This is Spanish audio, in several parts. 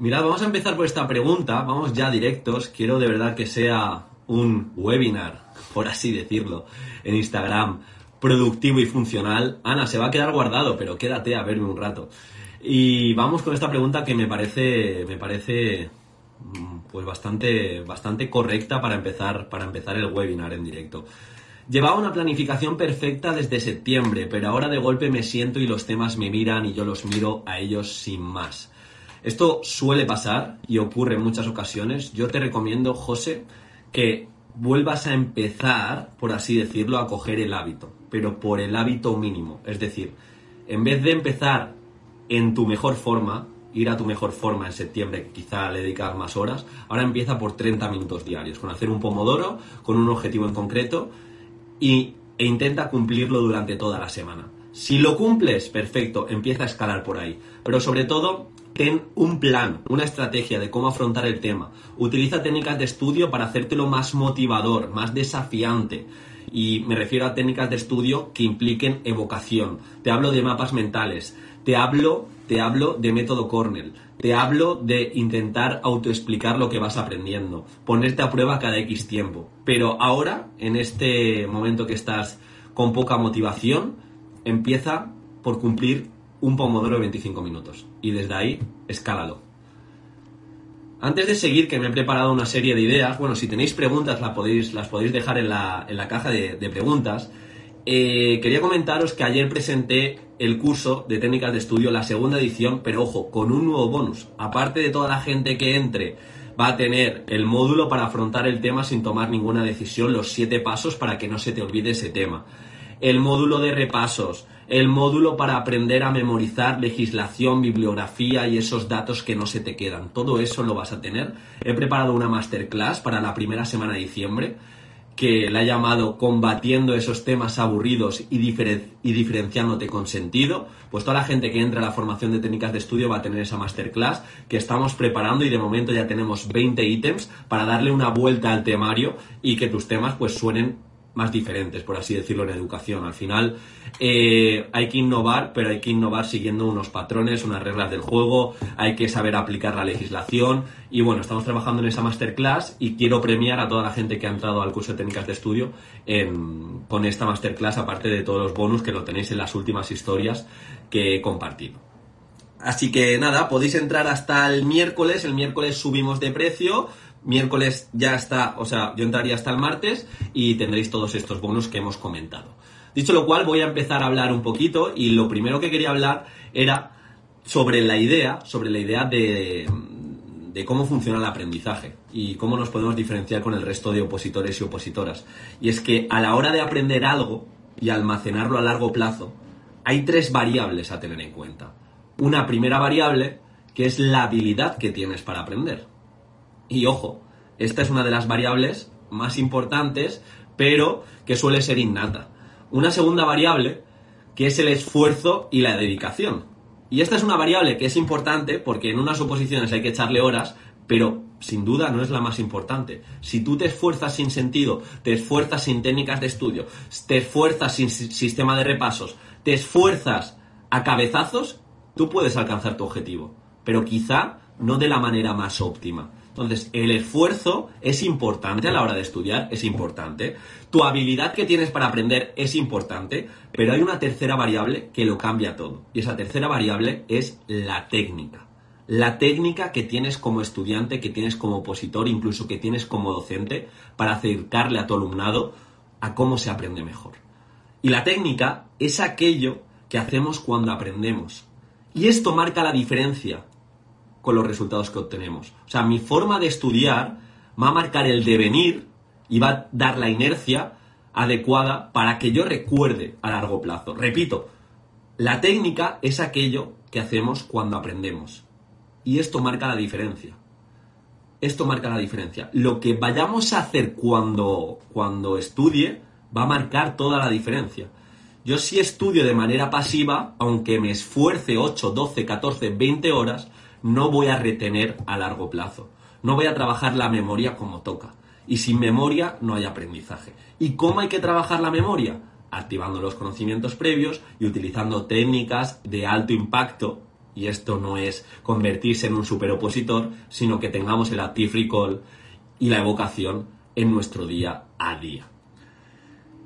Mirad, vamos a empezar por esta pregunta, vamos ya directos, quiero de verdad que sea un webinar, por así decirlo, en Instagram, productivo y funcional. Ana, se va a quedar guardado, pero quédate a verme un rato. Y vamos con esta pregunta que me parece, me parece mm, pues bastante, bastante correcta para empezar, para empezar el webinar en directo. Llevaba una planificación perfecta desde septiembre, pero ahora de golpe me siento y los temas me miran y yo los miro a ellos sin más. Esto suele pasar y ocurre en muchas ocasiones. Yo te recomiendo, José, que vuelvas a empezar, por así decirlo, a coger el hábito, pero por el hábito mínimo. Es decir, en vez de empezar en tu mejor forma, ir a tu mejor forma en septiembre, quizá le dedicas más horas, ahora empieza por 30 minutos diarios, con hacer un pomodoro, con un objetivo en concreto, y, e intenta cumplirlo durante toda la semana. Si lo cumples, perfecto, empieza a escalar por ahí. Pero sobre todo, ten un plan, una estrategia de cómo afrontar el tema. Utiliza técnicas de estudio para hacértelo más motivador, más desafiante. Y me refiero a técnicas de estudio que impliquen evocación. Te hablo de mapas mentales. Te hablo, te hablo de método Cornell. Te hablo de intentar autoexplicar lo que vas aprendiendo. Ponerte a prueba cada X tiempo. Pero ahora, en este momento que estás con poca motivación, empieza por cumplir un pomodoro de 25 minutos. Y desde ahí, escálalo. Antes de seguir, que me he preparado una serie de ideas, bueno, si tenéis preguntas las podéis, las podéis dejar en la, en la caja de, preguntas. Eh, quería comentaros que ayer presenté el curso de técnicas de estudio, la segunda edición, pero ojo, con un nuevo bonus. Aparte de toda la gente que entre, va a tener el módulo para afrontar el tema sin tomar ninguna decisión, los siete pasos para que no se te olvide ese tema. El módulo de repasos, el módulo para aprender a memorizar legislación, bibliografía y esos datos que no se te quedan. Todo eso lo vas a tener. He preparado una masterclass para la primera semana de diciembre que la he llamado Combatiendo esos temas aburridos y, y, diferenciándote con sentido. Pues toda la gente que entra a la formación de técnicas de estudio va a tener esa masterclass que estamos preparando y de momento ya tenemos 20 ítems para darle una vuelta al temario y que tus temas pues suenen más diferentes, por así decirlo, en educación. Al final eh, hay que innovar, pero hay que innovar siguiendo unos patrones, unas reglas del juego, hay que saber aplicar la legislación y bueno, estamos trabajando en esa masterclass y quiero premiar a toda la gente que ha entrado al curso de técnicas de estudio con esta masterclass, aparte de todos los bonus que lo tenéis en las últimas historias que he compartido. Así que nada, podéis entrar hasta el miércoles, el miércoles subimos de precio, miércoles ya está, o sea, yo entraría hasta el martes y tendréis todos estos bonos que hemos comentado. Dicho lo cual, voy a empezar a hablar un poquito y lo primero que quería hablar era sobre la idea, sobre la idea de, de cómo funciona el aprendizaje y cómo nos podemos diferenciar con el resto de opositores y opositoras. Y es que a la hora de aprender algo y almacenarlo a largo plazo, hay tres variables a tener en cuenta. Una primera variable que es la habilidad que tienes para aprender. Y ojo, esta es una de las variables más importantes, pero que suele ser innata. Una segunda variable, que es el esfuerzo y la dedicación. Y esta es una variable que es importante porque en unas oposiciones hay que echarle horas, pero sin duda no es la más importante. Si tú te esfuerzas sin sentido, te esfuerzas sin técnicas de estudio, te esfuerzas sin sistema de repasos, te esfuerzas a cabezazos, tú puedes alcanzar tu objetivo, pero quizá no de la manera más óptima. Entonces, el esfuerzo es importante a la hora de estudiar, es importante. Tu habilidad que tienes para aprender es importante, pero hay una tercera variable que lo cambia todo. Y esa tercera variable es la técnica. La técnica que tienes como estudiante, que tienes como opositor, incluso que tienes como docente, para acercarle a tu alumnado a cómo se aprende mejor. Y la técnica es aquello que hacemos cuando aprendemos. Y esto marca la diferencia con los resultados que obtenemos. O sea, mi forma de estudiar va a marcar el devenir y va a dar la inercia adecuada para que yo recuerde a largo plazo. Repito, la técnica es aquello que hacemos cuando aprendemos. Y esto marca la diferencia. Esto marca la diferencia. Lo que vayamos a hacer cuando, cuando estudie va a marcar toda la diferencia. Yo si estudio de manera pasiva, aunque me esfuerce 8, 12, 14, 20 horas, no voy a retener a largo plazo. No voy a trabajar la memoria como toca. Y sin memoria no hay aprendizaje. ¿Y cómo hay que trabajar la memoria? Activando los conocimientos previos y utilizando técnicas de alto impacto Y esto no es convertirse en un superopositor, sino que tengamos el active recall y la evocación en nuestro día a día.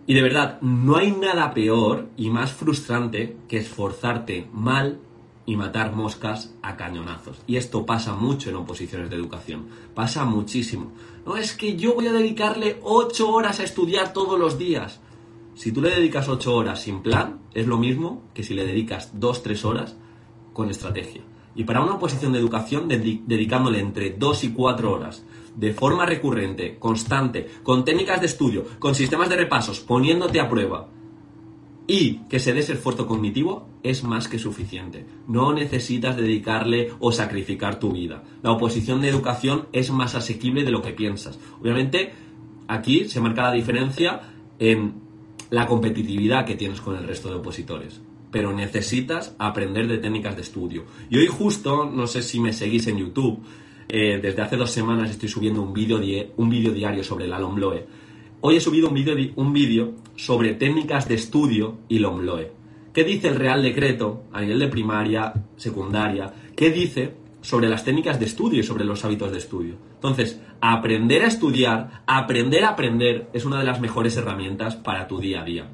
Y de verdad, no hay nada peor y más frustrante que esforzarte mal y matar moscas a cañonazos. Y esto pasa mucho en oposiciones de educación. Pasa muchísimo. No es que yo voy a dedicarle 8 horas a estudiar todos los días. Si tú le dedicas 8 horas sin plan, es lo mismo que si le dedicas 2-3 horas con estrategia. Y para una oposición de educación, dedicándole entre 2 y 4 horas, de forma recurrente, constante, con técnicas de estudio, con sistemas de repasos, poniéndote a prueba, y que se dé ese esfuerzo cognitivo es más que suficiente. No necesitas dedicarle o sacrificar tu vida. La oposición de educación es más asequible de lo que piensas. Obviamente, aquí se marca la diferencia en la competitividad que tienes con el resto de opositores. Pero necesitas aprender de técnicas de estudio. Y hoy justo, no sé si me seguís en YouTube, eh, desde hace dos semanas estoy subiendo un vídeo un diario sobre el Alomloe Hoy he subido un vídeo sobre técnicas de estudio y LOMLOE. ¿Qué dice el Real Decreto a nivel de primaria, secundaria? ¿Qué dice sobre las técnicas de estudio y sobre los hábitos de estudio? Entonces, aprender a estudiar, aprender a aprender es una de las mejores herramientas para tu día a día.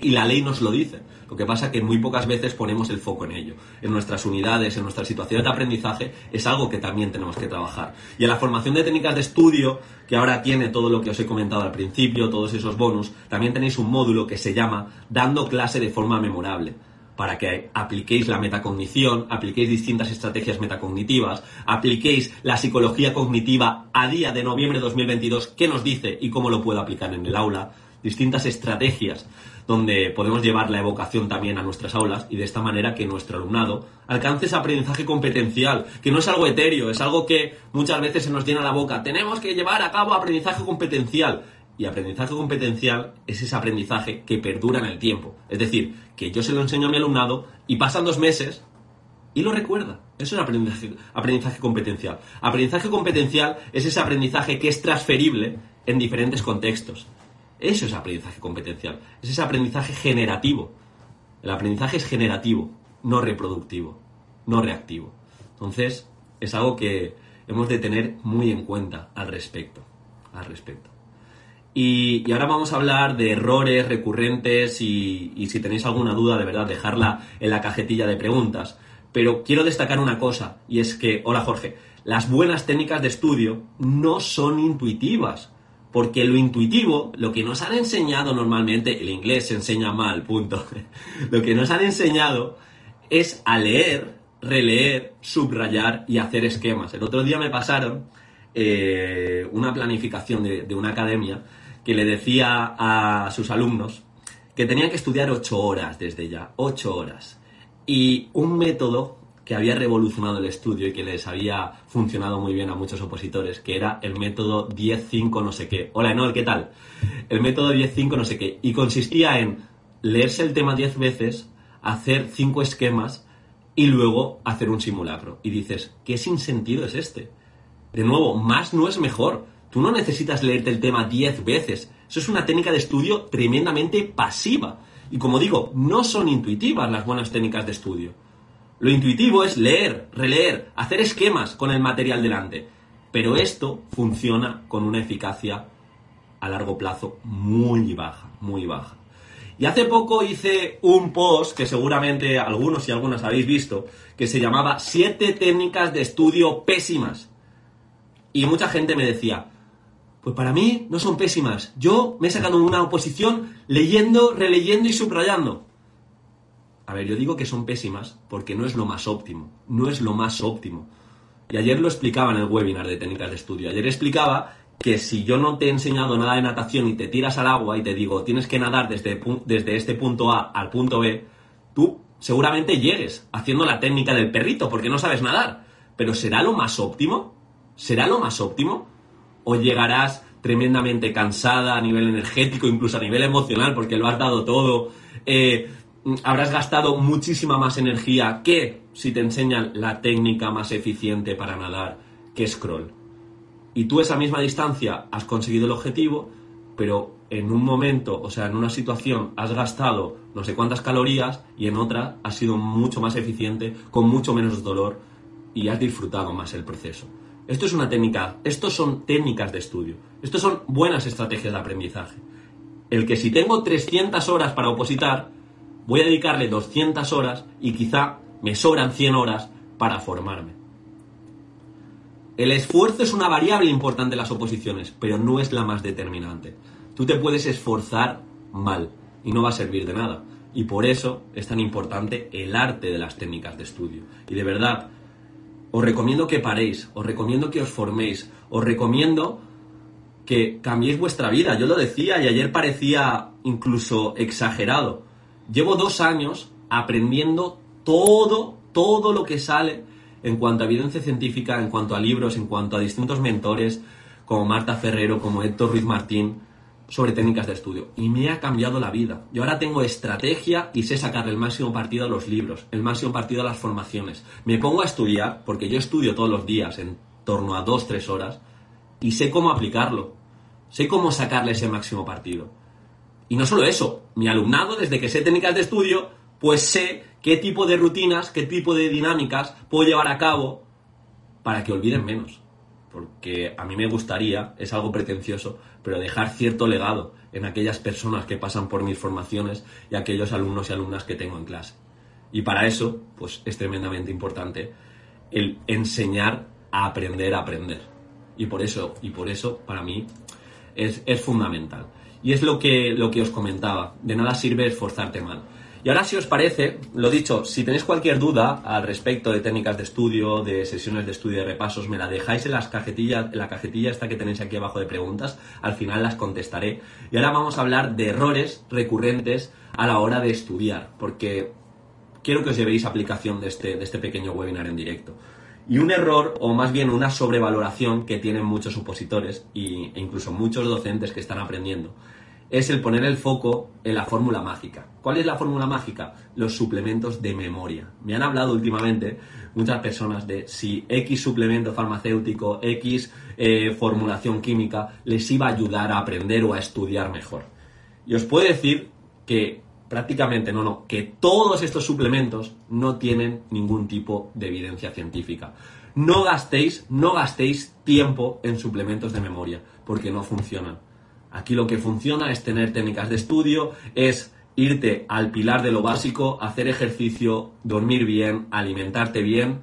Y la ley nos lo dice. Lo que pasa es que muy pocas veces ponemos el foco en ello. En nuestras unidades, en nuestras situaciones de aprendizaje, es algo que también tenemos que trabajar. Y en la formación de técnicas de estudio, que ahora tiene todo lo que os he comentado al principio, todos esos bonus, también tenéis un módulo que se llama Dando clase de forma memorable para que apliquéis la metacognición, apliquéis distintas estrategias metacognitivas, apliquéis la psicología cognitiva a día de noviembre de 2022, qué nos dice y cómo lo puedo aplicar en el aula, distintas estrategias donde podemos llevar la evocación también a nuestras aulas y de esta manera que nuestro alumnado alcance ese aprendizaje competencial, que no es algo etéreo, es algo que muchas veces se nos llena la boca. Tenemos que llevar a cabo aprendizaje competencial. Y aprendizaje competencial es ese aprendizaje que perdura en el tiempo. Es decir, que yo se lo enseño a mi alumnado y pasan dos meses y lo recuerda. Eso es aprendizaje, aprendizaje competencial. Aprendizaje competencial es ese aprendizaje que es transferible en diferentes contextos. Eso es aprendizaje competencial. Es ese aprendizaje generativo. El aprendizaje es generativo, no reproductivo, no reactivo. Entonces, es algo que hemos de tener muy en cuenta al respecto. Al respecto. Y, ahora vamos a hablar de errores recurrentes y, y si tenéis alguna duda, de verdad, dejarla en la cajetilla de preguntas. Pero quiero destacar una cosa, y es que, hola Jorge, las buenas técnicas de estudio no son intuitivas porque lo intuitivo, lo que nos han enseñado normalmente, el inglés se enseña mal, punto. lo que nos han enseñado es a leer, releer, subrayar y hacer esquemas. El otro día me pasaron eh, una planificación de, de una academia que le decía a sus alumnos que tenían que estudiar ocho horas desde ya, ocho horas. Y un método que había revolucionado el estudio y que les había funcionado muy bien a muchos opositores, que era el método 10-5 no sé qué. Hola Enol, ¿qué tal? El método 10-5 no sé qué. Y consistía en leerse el tema 10 veces, hacer 5 esquemas y luego hacer un simulacro. Y dices, ¿qué sinsentido es este? De nuevo, más no es mejor. Tú no necesitas leerte el tema 10 veces. Eso es una técnica de estudio tremendamente pasiva. Y como digo, no son intuitivas las buenas técnicas de estudio. Lo intuitivo es leer, releer, hacer esquemas con el material delante. Pero esto funciona con una eficacia a largo plazo muy baja, muy baja. Y hace poco hice un post que seguramente algunos y algunas habéis visto, que se llamaba Siete técnicas de estudio pésimas. Y mucha gente me decía, pues para mí no son pésimas. Yo me he sacado una oposición leyendo, releyendo y subrayando. A ver, yo digo que son pésimas porque no es lo más óptimo, no es lo más óptimo. Y ayer lo explicaba en el webinar de técnicas de estudio. Ayer explicaba que si yo no te he enseñado nada de natación y te tiras al agua y te digo tienes que nadar desde, desde este punto A al punto B, tú seguramente llegues haciendo la técnica del perrito porque no sabes nadar. Pero ¿será lo más óptimo? ¿Será lo más óptimo? ¿O llegarás tremendamente cansada a nivel energético, incluso a nivel emocional, porque lo has dado todo? Eh, habrás gastado muchísima más energía que si te enseñan la técnica más eficiente para nadar, que es crawl. Y tú esa misma distancia has conseguido el objetivo, pero en un momento, o sea, en una situación has gastado no sé cuántas calorías y en otra has sido mucho más eficiente, con mucho menos dolor y has disfrutado más el proceso. Esto es una técnica, estos son técnicas de estudio, estos son buenas estrategias de aprendizaje. El que si tengo 300 horas para opositar, voy a dedicarle 200 horas y quizá me sobran 100 horas para formarme. El esfuerzo es una variable importante en las oposiciones, pero no es la más determinante. Tú te puedes esforzar mal y no va a servir de nada. Y por eso es tan importante el arte de las técnicas de estudio. Y de verdad, os recomiendo que paréis, os recomiendo que os forméis, os recomiendo que cambiéis vuestra vida. Yo lo decía y ayer parecía incluso exagerado. Llevo dos años aprendiendo todo, todo lo que sale en cuanto a evidencia científica, en cuanto a libros, en cuanto a distintos mentores, como Marta Ferrero, como Héctor Ruiz Martín, sobre técnicas de estudio y me ha cambiado la vida. Yo ahora tengo estrategia y sé sacar el máximo partido a los libros, el máximo partido a las formaciones. Me pongo a estudiar, porque yo estudio todos los días en torno a dos, tres horas, y sé cómo aplicarlo. Sé cómo sacarle ese máximo partido. Y no solo eso, mi alumnado, desde que sé técnicas de estudio, pues sé qué tipo de rutinas, qué tipo de dinámicas puedo llevar a cabo para que olviden menos porque a mí me gustaría, es algo pretencioso, pero dejar cierto legado en aquellas personas que pasan por mis formaciones y aquellos alumnos y alumnas que tengo en clase. Y para eso, pues es tremendamente importante el enseñar a aprender a aprender. Y por eso, y por eso, para mí, es, es fundamental. Y es lo que, lo que os comentaba, de nada sirve esforzarte mal. Y ahora, si os parece, lo dicho, si tenéis cualquier duda al respecto de técnicas de estudio, de sesiones de estudio de repasos, me la dejáis en, las cajetillas, en la cajetilla esta que tenéis aquí abajo de preguntas. Al final las contestaré. Y ahora vamos a hablar de errores recurrentes a la hora de estudiar, porque quiero que os llevéis aplicación de este, de este pequeño webinar en directo. Y un error, o más bien una sobrevaloración que tienen muchos opositores e incluso muchos docentes que están aprendiendo, es el poner el foco en la fórmula mágica. ¿Cuál es la fórmula mágica? Los suplementos de memoria. Me han hablado últimamente muchas personas de si X suplemento farmacéutico, X eh, formulación química les iba a ayudar a aprender o a estudiar mejor. Y os puedo decir que prácticamente no, no, que todos estos suplementos no tienen ningún tipo de evidencia científica. No gastéis, no gastéis tiempo en suplementos de memoria, porque no funcionan. Aquí lo que funciona es tener técnicas de estudio, es irte al pilar de lo básico, hacer ejercicio, dormir bien, alimentarte bien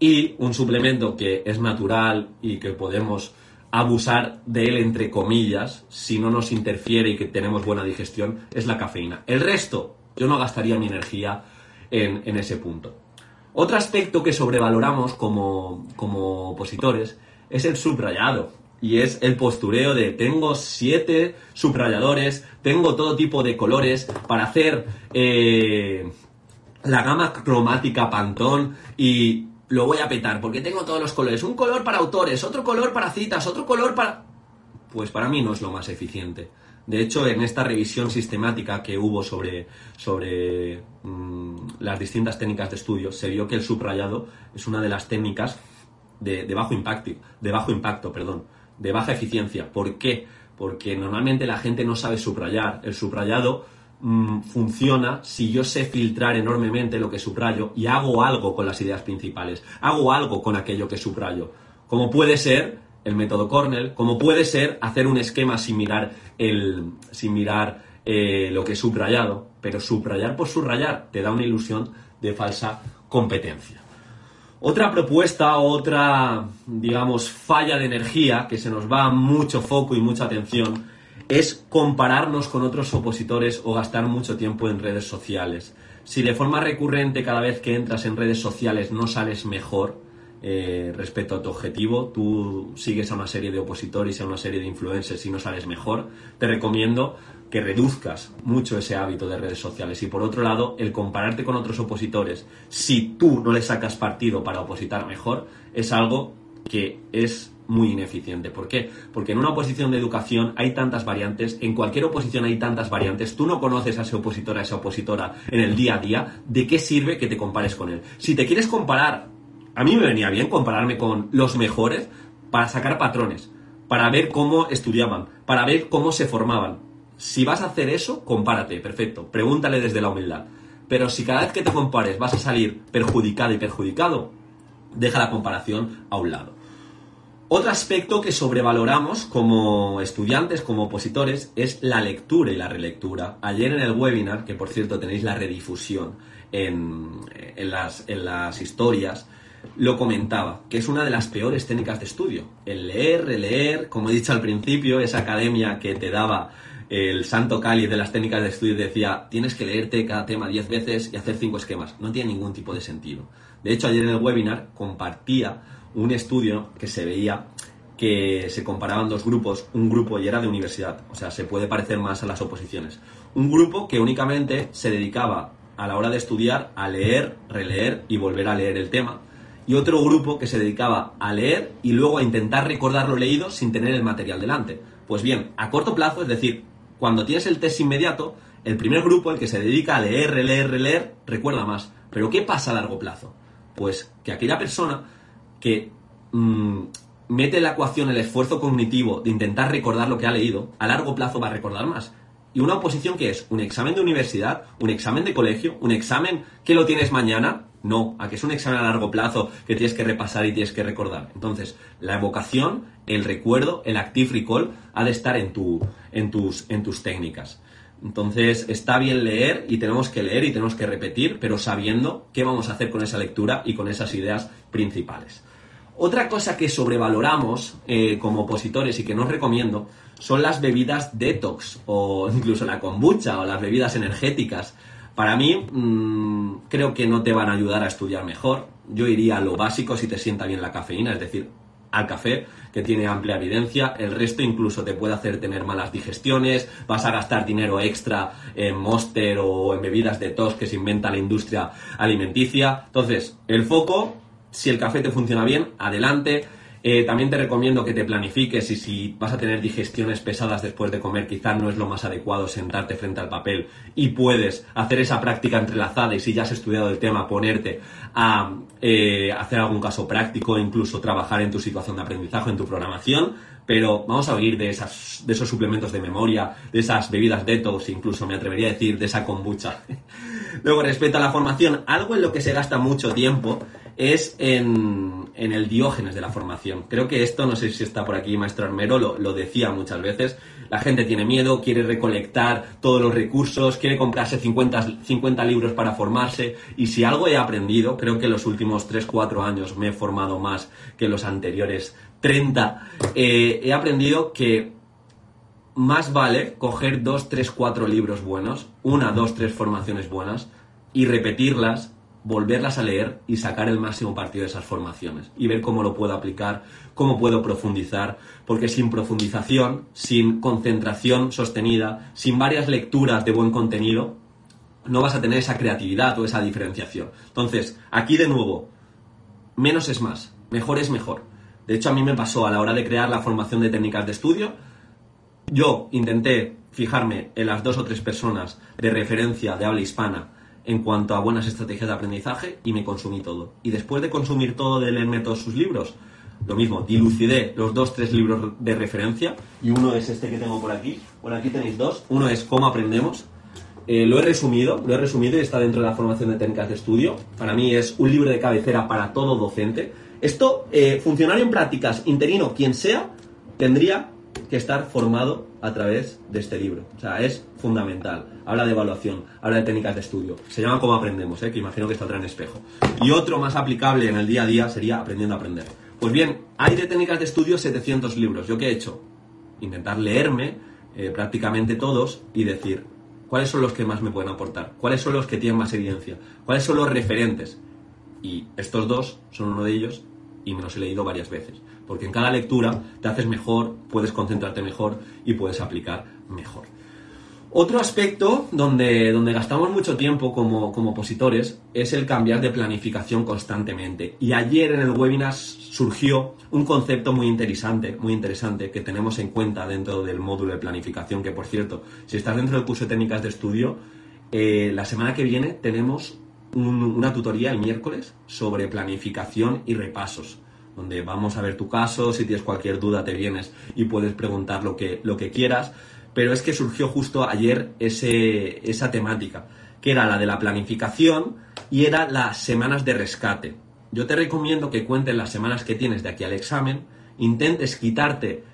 y un suplemento que es natural y que podemos abusar de él entre comillas, si no nos interfiere y que tenemos buena digestión, es la cafeína. El resto, yo no gastaría mi energía en, ese punto. Otro aspecto que sobrevaloramos como, como opositores es el subrayado y es el postureo de tengo siete subrayadores, tengo todo tipo de colores para hacer eh, la gama cromática Pantón y lo voy a petar porque tengo todos los colores. Un color para autores, otro color para citas, otro color para... Pues para mí no es lo más eficiente. De hecho, en esta revisión sistemática que hubo sobre, sobre mm, las distintas técnicas de estudio, se vio que el subrayado es una de las técnicas de, de bajo impacto, de bajo impacto, perdón de baja eficiencia. ¿Por qué? Porque normalmente la gente no sabe subrayar. El subrayado mm, funciona si yo sé filtrar enormemente lo que subrayo y hago algo con las ideas principales, hago algo con aquello que subrayo. Como puede ser el método Cornell, como puede ser hacer un esquema sin mirar, el, sin mirar eh, lo que he subrayado, pero subrayar por subrayar te da una ilusión de falsa competencia. Otra propuesta, otra, digamos, falla de energía, que se nos va mucho foco y mucha atención, es compararnos con otros opositores o gastar mucho tiempo en redes sociales. Si de forma recurrente cada vez que entras en redes sociales no sales mejor eh, respecto a tu objetivo, tú sigues a una serie de opositores y a una serie de influencers y no sales mejor, te recomiendo que reduzcas mucho ese hábito de redes sociales. Y por otro lado, el compararte con otros opositores, si tú no le sacas partido para opositar mejor, es algo que es muy ineficiente. ¿Por qué? Porque en una oposición de educación hay tantas variantes, en cualquier oposición hay tantas variantes, tú no conoces a ese opositor, a esa opositora en el día a día, ¿de qué sirve que te compares con él? Si te quieres comparar, a mí me venía bien compararme con los mejores para sacar patrones, para ver cómo estudiaban, para ver cómo se formaban, Si vas a hacer eso, compárate, perfecto. Pregúntale desde la humildad. Pero si cada vez que te compares vas a salir perjudicado y perjudicado, deja la comparación a un lado. Otro aspecto que sobrevaloramos como estudiantes, como opositores, es la lectura y la relectura. Ayer en el webinar, que por cierto tenéis la redifusión en, las, en las historias, lo comentaba, que es una de las peores técnicas de estudio. El leer, releer, como he dicho al principio, esa academia que te daba el santo cáliz de las técnicas de estudio decía, tienes que leerte cada tema 10 veces y hacer 5 esquemas. No tiene ningún tipo de sentido. De hecho, ayer en el webinar compartía un estudio que se veía que se comparaban dos grupos, un grupo y era de universidad, o sea, se puede parecer más a las oposiciones. Un grupo que únicamente se dedicaba a la hora de estudiar a leer, releer y volver a leer el tema, y otro grupo que se dedicaba a leer y luego a intentar recordar lo leído sin tener el material delante. Pues bien, a corto plazo, es decir, cuando tienes el test inmediato, el primer grupo, el que se dedica a leer, releer, releer, recuerda más. Pero ¿qué pasa a largo plazo? Pues que aquella persona que mm, mete en la ecuación el esfuerzo cognitivo de intentar recordar lo que ha leído, a largo plazo va a recordar más. Y una oposición que es un examen de universidad, un examen de colegio, un examen que lo tienes mañana, no, a que es un examen a largo plazo que tienes que repasar y tienes que recordar. Entonces, la evocación, el recuerdo, el active recall ha de estar en, en, tus, en tus técnicas. Entonces, está bien leer y tenemos que leer y tenemos que repetir, pero sabiendo qué vamos a hacer con esa lectura y con esas ideas principales. Otra cosa que sobrevaloramos eh, como opositores y que no recomiendo son las bebidas detox o incluso la kombucha o las bebidas energéticas. Para mí mm, creo que no te van a ayudar a estudiar mejor. Yo iría a lo básico si te sienta bien la cafeína, es decir, al café, que tiene amplia evidencia. El resto incluso te puede hacer tener malas digestiones, vas a gastar dinero extra en Monster o en bebidas detox que se inventa la industria alimenticia. Entonces, el foco si el café te funciona bien, adelante. Eh, también te recomiendo que te planifiques y si vas a tener digestiones pesadas después de comer, quizás no es lo más adecuado sentarte frente al papel y puedes hacer esa práctica entrelazada y si ya has estudiado el tema, ponerte a eh, hacer algún caso práctico, incluso trabajar en tu situación de aprendizaje, en tu programación. Pero vamos a oír de, de esos suplementos de memoria, de esas bebidas detox, incluso me atrevería a decir de esa kombucha. Luego, respecto a la formación, algo en lo que se gasta mucho tiempo es en, el diógenes de la formación. Creo que esto, no sé si está por aquí Maestro Armero, lo, decía muchas veces. La gente tiene miedo, quiere recolectar todos los recursos, quiere comprarse 50, 50 libros para formarse. Y si algo he aprendido, creo que en los últimos 3-4 años me he formado más que los anteriores 30, eh, he aprendido que más vale coger 2, 3, 4 libros buenos, una, dos, tres formaciones buenas y repetirlas volverlas a leer y sacar el máximo partido de esas formaciones y ver cómo lo puedo aplicar, cómo puedo profundizar, porque sin profundización, sin concentración sostenida, sin varias lecturas de buen contenido, no vas a tener esa creatividad o esa diferenciación. Entonces, aquí de nuevo, menos es más, mejor es mejor. De hecho, a mí me pasó a la hora de crear la formación de técnicas de estudio, yo intenté fijarme en las dos o tres personas de referencia de habla hispana en cuanto a buenas estrategias de aprendizaje y me consumí todo. Y después de consumir todo de leerme todos sus libros, lo mismo, dilucidé los dos, tres libros de referencia y uno es este que tengo por aquí. Bueno, aquí tenéis dos. Uno es Cómo aprendemos. Eh, lo he resumido, lo he resumido y está dentro de la formación de técnicas de estudio. Para mí es un libro de cabecera para todo docente. Esto, eh, funcionario en prácticas, interino, quien sea, tendría que estar formado a través de este libro. O sea, es fundamental. Habla de evaluación, habla de técnicas de estudio. Se llama Cómo aprendemos, ¿eh? que imagino que saldrá en espejo. Y otro más aplicable en el día a día sería Aprendiendo a aprender. Pues bien, hay de técnicas de estudio 700 libros. ¿Yo qué he hecho? Intentar leerme eh, prácticamente todos y decir cuáles son los que más me pueden aportar, cuáles son los que tienen más evidencia, cuáles son los referentes. Y estos dos son uno de ellos y me los he leído varias veces porque en cada lectura te haces mejor, puedes concentrarte mejor y puedes aplicar mejor. Otro aspecto donde, donde gastamos mucho tiempo como, como opositores es el cambiar de planificación constantemente. Y ayer en el webinar surgió un concepto muy interesante, muy interesante que tenemos en cuenta dentro del módulo de planificación, que por cierto, si estás dentro del curso de técnicas de estudio, eh, la semana que viene tenemos una tutoría el miércoles sobre planificación y repasos donde vamos a ver tu caso, si tienes cualquier duda te vienes y puedes preguntar lo que, lo que quieras. pero es que surgió justo ayer ese, esa temática, que era la de la planificación y era las semanas de rescate. Yo te recomiendo que cuentes las semanas que tienes de aquí al examen, intentes quitarte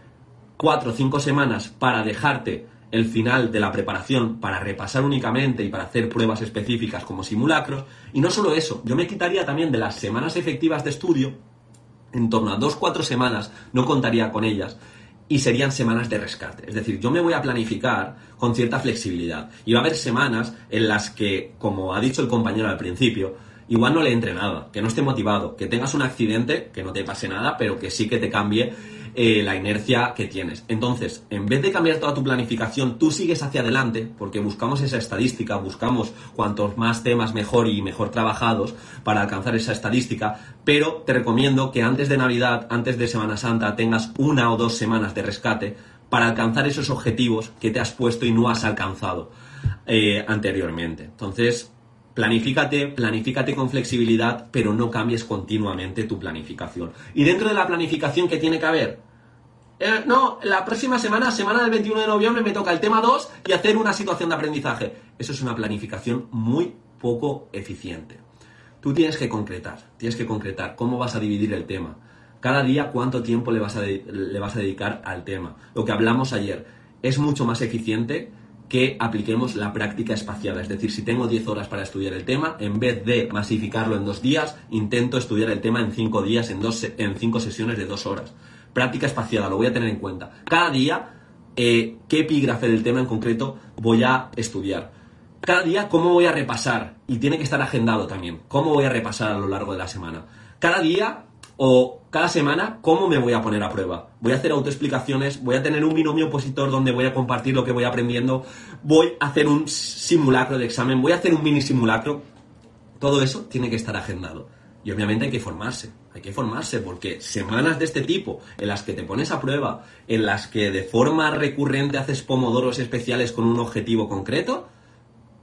cuatro o cinco semanas para dejarte el final de la preparación para repasar únicamente y para hacer pruebas específicas como simulacros. Y no solo eso, yo me quitaría también de las semanas efectivas de estudio, en torno a dos, cuatro semanas, no contaría con ellas, y serían semanas de rescate. Es decir, yo me voy a planificar con cierta flexibilidad. Y va a haber semanas en las que, como ha dicho el compañero al principio, igual no le entre nada, que no esté motivado, que tengas un accidente, que no te pase nada, pero que sí que te cambie eh, la inercia que tienes. Entonces, en vez de cambiar toda tu planificación, tú sigues hacia adelante, porque buscamos esa estadística, buscamos cuantos más temas mejor y mejor trabajados para alcanzar esa estadística, pero te recomiendo que antes de Navidad, antes de Semana Santa, tengas una o dos semanas de rescate para alcanzar esos objetivos que te has puesto y no has alcanzado eh, anteriormente. Entonces, Planifícate, planifícate con flexibilidad, pero no cambies continuamente tu planificación. Y dentro de la planificación, ¿qué tiene que haber? Eh, no, la próxima semana, semana del 21 de noviembre, me toca el tema 2 y hacer una situación de aprendizaje. Eso es una planificación muy poco eficiente. Tú tienes que concretar, tienes que concretar cómo vas a dividir el tema. Cada día cuánto tiempo le vas a, le vas a dedicar al tema. Lo que hablamos ayer es mucho más eficiente que apliquemos la práctica espaciada. Es decir, si tengo 10 horas para estudiar el tema, en vez de masificarlo en dos días, intento estudiar el tema en 5 días, en, dos, en cinco sesiones de dos horas. Práctica espaciada, lo voy a tener en cuenta. Cada día, eh, qué epígrafe del tema en concreto voy a estudiar. Cada día, cómo voy a repasar. Y tiene que estar agendado también. Cómo voy a repasar a lo largo de la semana. Cada día, o cada semana, ¿cómo me voy a poner a prueba? Voy a hacer autoexplicaciones, voy a tener un binomio opositor donde voy a compartir lo que voy aprendiendo, voy a hacer un simulacro de examen, voy a hacer un mini simulacro. Todo eso tiene que estar agendado. Y obviamente hay que formarse, hay que formarse porque semanas de este tipo, en las que te pones a prueba, en las que de forma recurrente haces pomodoros especiales con un objetivo concreto,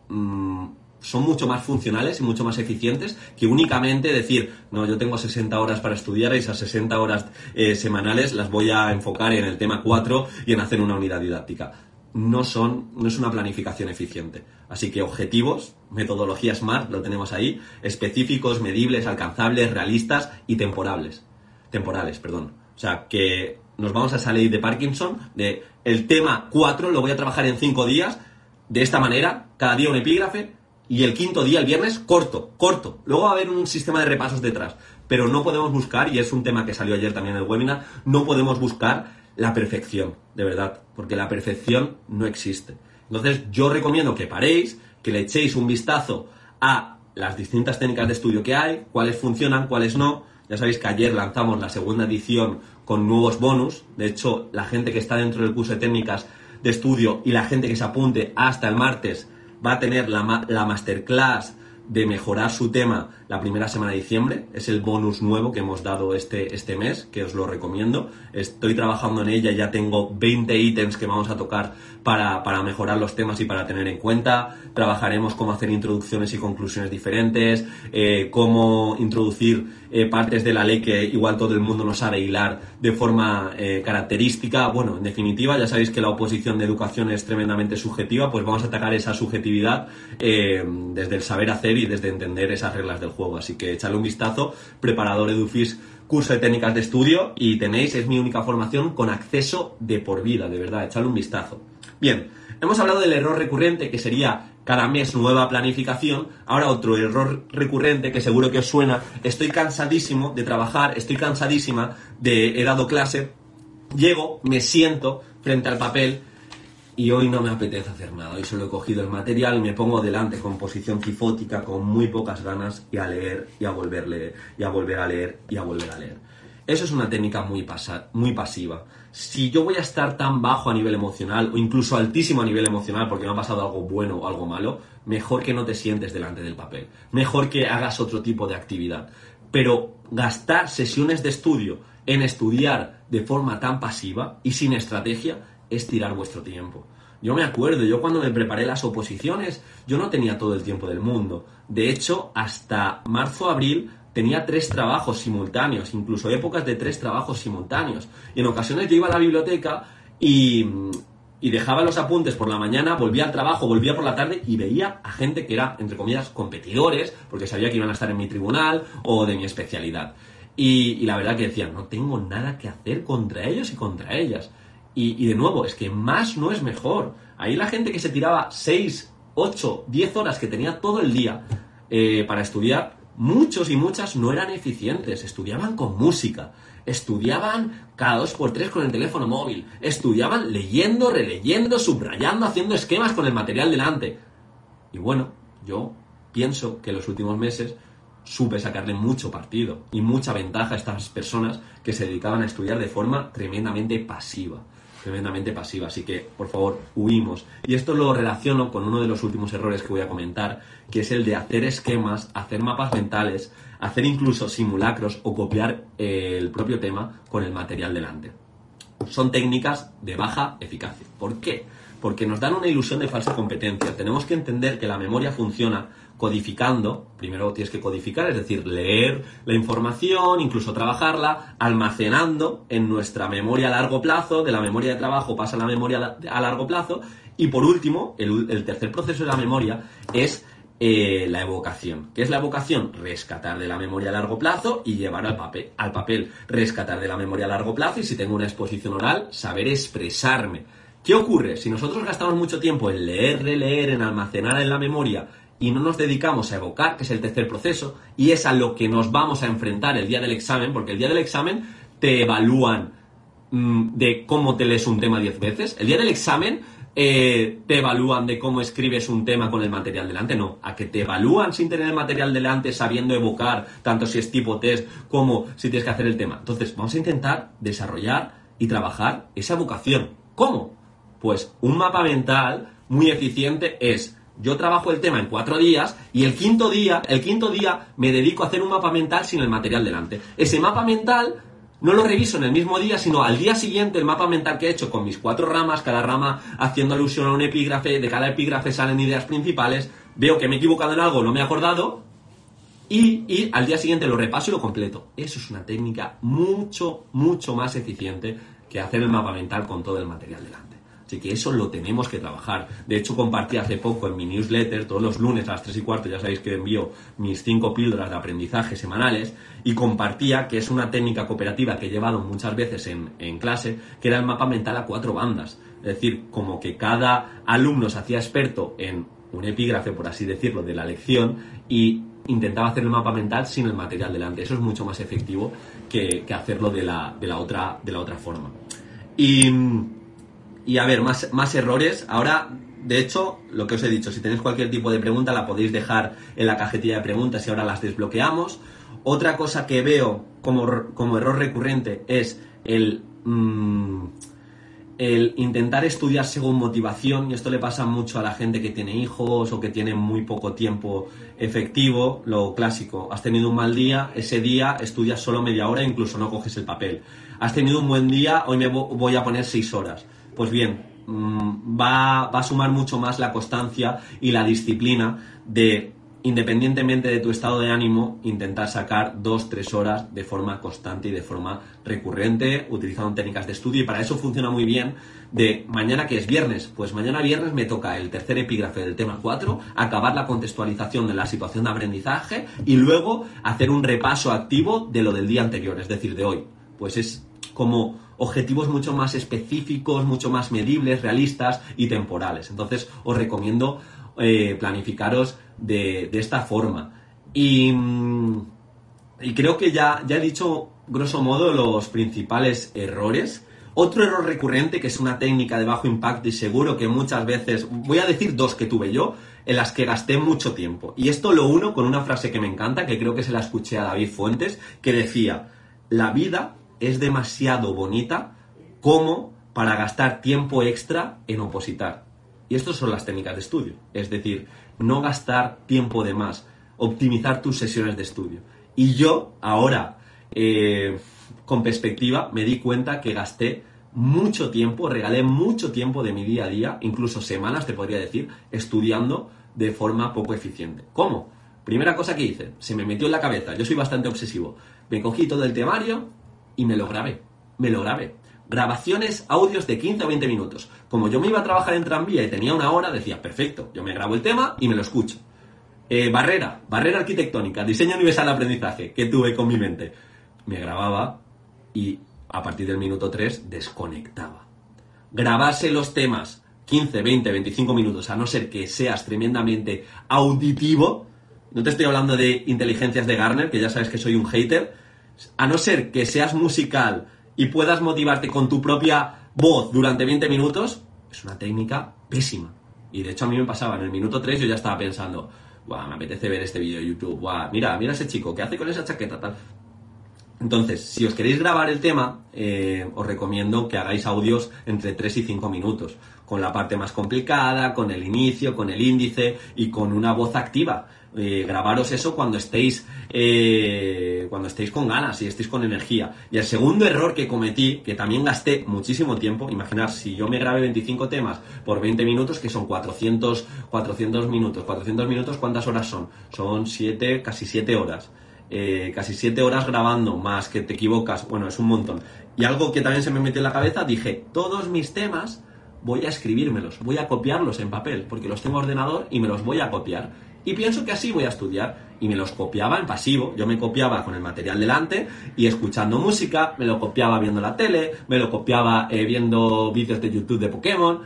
mmm, son mucho más funcionales y mucho más eficientes que únicamente decir, no, yo tengo 60 horas para estudiar y esas 60 horas eh, semanales las voy a enfocar en el tema 4 y en hacer una unidad didáctica. No son, no es una planificación eficiente. Así que objetivos, metodología SMART, lo tenemos ahí, específicos, medibles, alcanzables, realistas y temporales. Temporales, perdón. O sea, que nos vamos a salir de Parkinson, de el tema 4 lo voy a trabajar en 5 días, de esta manera, cada día un epígrafe, y el quinto día, el viernes, corto, corto. Luego va a haber un sistema de repasos detrás. Pero no podemos buscar, y es un tema que salió ayer también en el webinar, no podemos buscar la perfección, de verdad, porque la perfección no existe. Entonces yo recomiendo que paréis, que le echéis un vistazo a las distintas técnicas de estudio que hay, cuáles funcionan, cuáles no. Ya sabéis que ayer lanzamos la segunda edición con nuevos bonus. De hecho, la gente que está dentro del curso de técnicas de estudio y la gente que se apunte hasta el martes va a tener la, la masterclass de mejorar su tema la primera semana de diciembre. Es el bonus nuevo que hemos dado este, este mes, que os lo recomiendo. Estoy trabajando en ella, ya tengo 20 ítems que vamos a tocar para, para, mejorar los temas y para tener en cuenta. Trabajaremos cómo hacer introducciones y conclusiones diferentes, eh, cómo introducir eh, partes de la ley que igual todo el mundo no sabe hilar de forma eh, característica. Bueno, en definitiva, ya sabéis que la oposición de educación es tremendamente subjetiva, pues vamos a atacar esa subjetividad desde el saber hacer y desde entender esas reglas del juego. Así que echadle un vistazo, preparador Edufis curso de técnicas de estudio y tenéis, es mi única formación con acceso de por vida, de verdad, echadle un vistazo. Bien, hemos hablado del error recurrente que sería cada mes nueva planificación. Ahora otro error recurrente que seguro que os suena. Estoy cansadísimo de trabajar, estoy cansadísima de he dado clase. Llego, me siento frente al papel y hoy no me apetece hacer nada. Hoy solo he cogido el material me pongo delante con posición cifótica, con muy pocas ganas y a leer y a volver a leer y a volver a leer y a volver a leer. Eso es una técnica muy, muy pasiva. Si yo voy a estar tan bajo a nivel emocional o incluso altísimo a nivel emocional porque me ha pasado algo bueno o algo malo, mejor que no te sientes delante del papel. Mejor que hagas otro tipo de actividad. Pero gastar sesiones de estudio en estudiar de forma tan pasiva y sin estrategia es tirar vuestro tiempo. Yo me acuerdo, yo cuando me preparé las oposiciones, yo no tenía todo el tiempo del mundo. De hecho, hasta marzo-abril tenía tres trabajos simultáneos, incluso épocas de tres trabajos simultáneos. Y en ocasiones yo iba a la biblioteca y, y dejaba los apuntes por la mañana, volvía al trabajo, volvía por la tarde y veía a gente que era, entre comillas, competidores, porque sabía que iban a estar en mi tribunal o de mi especialidad. Y, la verdad que decía, no tengo nada que hacer contra ellos y contra ellas. Y, de nuevo, es que más no es mejor. Ahí la gente que se tiraba 6, 8, 10 horas que tenía todo el día eh, para estudiar, muchos y muchas no eran eficientes, estudiaban con música, estudiaban cada dos por tres con el teléfono móvil, estudiaban leyendo, releyendo, subrayando, haciendo esquemas con el material delante. Y bueno, yo pienso que en los últimos meses supe sacarle mucho partido y mucha ventaja a estas personas que se dedicaban a estudiar de forma tremendamente pasiva tremendamente pasiva. Así que, por favor, huimos. Y esto lo relaciono con uno de los últimos errores que voy a comentar, que es el de hacer esquemas, hacer mapas mentales, hacer incluso simulacros o copiar eh, el propio tema con el material delante. Son técnicas de baja eficacia. ¿Por qué? Porque nos dan una ilusión de falsa competencia. Tenemos que entender que la memoria funciona codificando, primero tienes que codificar, es decir, leer la información, incluso trabajarla, almacenando en nuestra memoria a largo plazo, de la memoria de trabajo pasa a la memoria a largo plazo, y por último, el, tercer proceso de la memoria es eh, la evocación. ¿Qué es la evocación? Rescatar de la memoria a largo plazo y llevar al papel, al papel. Rescatar de la memoria a largo plazo y si tengo una exposición oral, saber expresarme. ¿Qué ocurre? Si nosotros gastamos mucho tiempo en leer, releer, en almacenar en la memoria y no nos dedicamos a evocar, que es el tercer proceso, y es a lo que nos vamos a enfrentar el día del examen, porque el día del examen te evalúan mm, de cómo te lees un tema diez veces. El día del examen eh, te evalúan de cómo escribes un tema con el material delante, no, a que te evalúan sin tener el material delante, sabiendo evocar, tanto si es tipo test como si tienes que hacer el tema. Entonces, vamos a intentar desarrollar y trabajar esa evocación. ¿Cómo? Pues un mapa mental muy eficiente es yo trabajo el tema en cuatro días y el quinto día, el quinto día me dedico a hacer un mapa mental sin el material delante. Ese mapa mental no lo reviso en el mismo día, sino al día siguiente el mapa mental que he hecho con mis cuatro ramas, cada rama haciendo alusión a un epígrafe, de cada epígrafe salen ideas principales, veo que me he equivocado en algo, no me he acordado, y, y, al día siguiente lo repaso y lo completo. Eso es una técnica mucho, mucho más eficiente que hacer el mapa mental con todo el material delante. Así que eso lo tenemos que trabajar. De hecho, compartí hace poco en mi newsletter, todos los lunes a las 3 y cuarto, ya sabéis que envío mis 5 píldoras de aprendizaje semanales, y compartía que es una técnica cooperativa que he llevado muchas veces en, en clase, que era el mapa mental a cuatro bandas. Es decir, como que cada alumno se hacía experto en un epígrafe, por así decirlo, de la lección y intentaba hacer el mapa mental sin el material delante. Eso es mucho más efectivo que, que hacerlo de la, de, la otra, de la otra forma. Y y a ver, más, más errores. Ahora, de hecho, lo que os he dicho, si tenéis cualquier tipo de pregunta la podéis dejar en la cajetilla de preguntas y ahora las desbloqueamos. Otra cosa que veo como, como error recurrente es el, mm, el intentar estudiar según motivación, y esto le pasa mucho a la gente que tiene hijos o que tiene muy poco tiempo efectivo, lo clásico, has tenido un mal día, ese día estudias solo media hora, incluso no coges el papel. Has tenido un buen día, hoy me voy a poner seis horas pues bien, mm, va, a sumar mucho más la constancia y la disciplina de, independientemente de tu estado de ánimo, intentar sacar dos, tres horas de forma constante y de forma recurrente, utilizando técnicas de estudio. Y para eso funciona muy bien de mañana que es viernes. Pues mañana viernes me toca el tercer epígrafe del tema 4, acabar la contextualización de la situación de aprendizaje y luego hacer un repaso activo de lo del día anterior, es decir, de hoy. Pues es como objetivos mucho más específicos, mucho más medibles, realistas y temporales. Entonces os recomiendo eh, planificaros de, esta forma. Y, y, creo que ya, ya he dicho, grosso modo, los principales errores. Otro error recurrente, que es una técnica de bajo impacto y seguro que muchas veces, voy a decir dos que tuve yo, en las que gasté mucho tiempo. Y esto lo uno con una frase que me encanta, que creo que se la escuché a David Fuentes, que decía, la vida es demasiado bonita como para gastar tiempo extra en opositar. Y estas son las técnicas de estudio. Es decir, no gastar tiempo de más, optimizar tus sesiones de estudio. Y yo ahora, eh, con perspectiva, me di cuenta que gasté mucho tiempo, regalé mucho tiempo de mi día a día, incluso semanas, te podría decir, estudiando de forma poco eficiente. ¿Cómo? Primera cosa que hice, se me metió en la cabeza, yo soy bastante obsesivo, me cogí todo el temario, y me lo grabé, me lo grabé. grabaciones, audios de 15 o 20 minutos. Como yo me iba a trabajar en tranvía y tenía una hora, decía, perfecto, yo me grabo el tema y me lo escucho. Eh, barrera, barrera arquitectónica, diseño universal de aprendizaje que tuve con mi mente. Me grababa y a partir del minuto 3 desconectaba. Grabarse los temas 15, 20, 25 minutos, a no ser que seas tremendamente auditivo, no te estoy hablando de inteligencias de Garner, que ya sabes que soy un hater, a no ser que seas musical y puedas motivarte con tu propia voz durante 20 minutos, es una técnica pésima. Y de hecho a mí me pasaba, en el minuto 3 yo ya estaba pensando, me apetece ver este vídeo de YouTube, mira, mira ese chico, ¿qué hace con esa chaqueta? Tal. Entonces, si os queréis grabar el tema, eh, os recomiendo que hagáis audios entre 3 y 5 minutos, con la parte más complicada, con el inicio, con el índice y con una voz activa. Eh, grabaros eso cuando estéis eh, cuando estéis con ganas y estéis con energía. Y el segundo error que cometí, que también gasté muchísimo tiempo, imaginar si yo me grabé 25 temas por 20 minutos, que son 400, 400 minutos, 400 minutos, ¿cuántas horas son? Son 7, casi 7 horas. Eh, casi 7 horas grabando, más que te equivocas, bueno, es un montón. Y algo que también se me metió en la cabeza, dije, todos mis temas voy a escribírmelos, voy a copiarlos en papel, porque los tengo en ordenador y me los voy a copiar. Y pienso que así voy a estudiar. Y me los copiaba en pasivo. Yo me copiaba con el material delante y escuchando música, me lo copiaba viendo la tele, me lo copiaba eh, viendo vídeos de YouTube de Pokémon.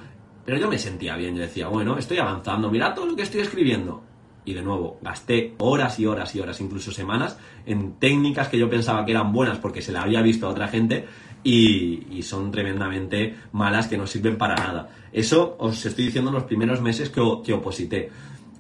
Pero yo me sentía bien, yo decía, bueno, estoy avanzando, mira todo lo que estoy escribiendo. Y de nuevo, gasté horas y horas y horas, incluso semanas, en técnicas que yo pensaba que eran buenas porque se la había visto a otra gente y, son tremendamente malas que no sirven para nada. Eso os estoy diciendo los primeros meses que, que oposité.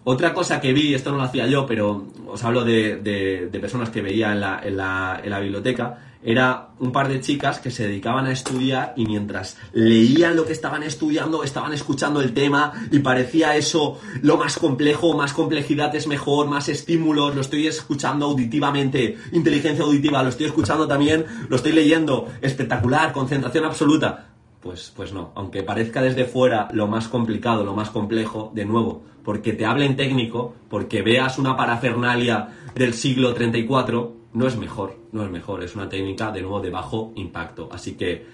Otra cosa que vi, esto no lo hacía yo, pero os hablo de, personas que veía en la, en, la, en la, biblioteca, era un par de chicas que se dedicaban a estudiar y mientras leían lo que estaban estudiando, estaban escuchando el tema y parecía eso lo más complejo, más complejidad es mejor, más estímulos, lo estoy escuchando auditivamente, inteligencia auditiva, lo estoy escuchando también, lo estoy leyendo, espectacular, concentración absoluta. Pues, pues no, aunque parezca desde fuera lo más complicado, lo más complejo, de nuevo, porque te hablen técnico, porque veas una parafernalia del siglo 34, no es mejor, no es mejor, es una técnica de nuevo de bajo impacto. Así que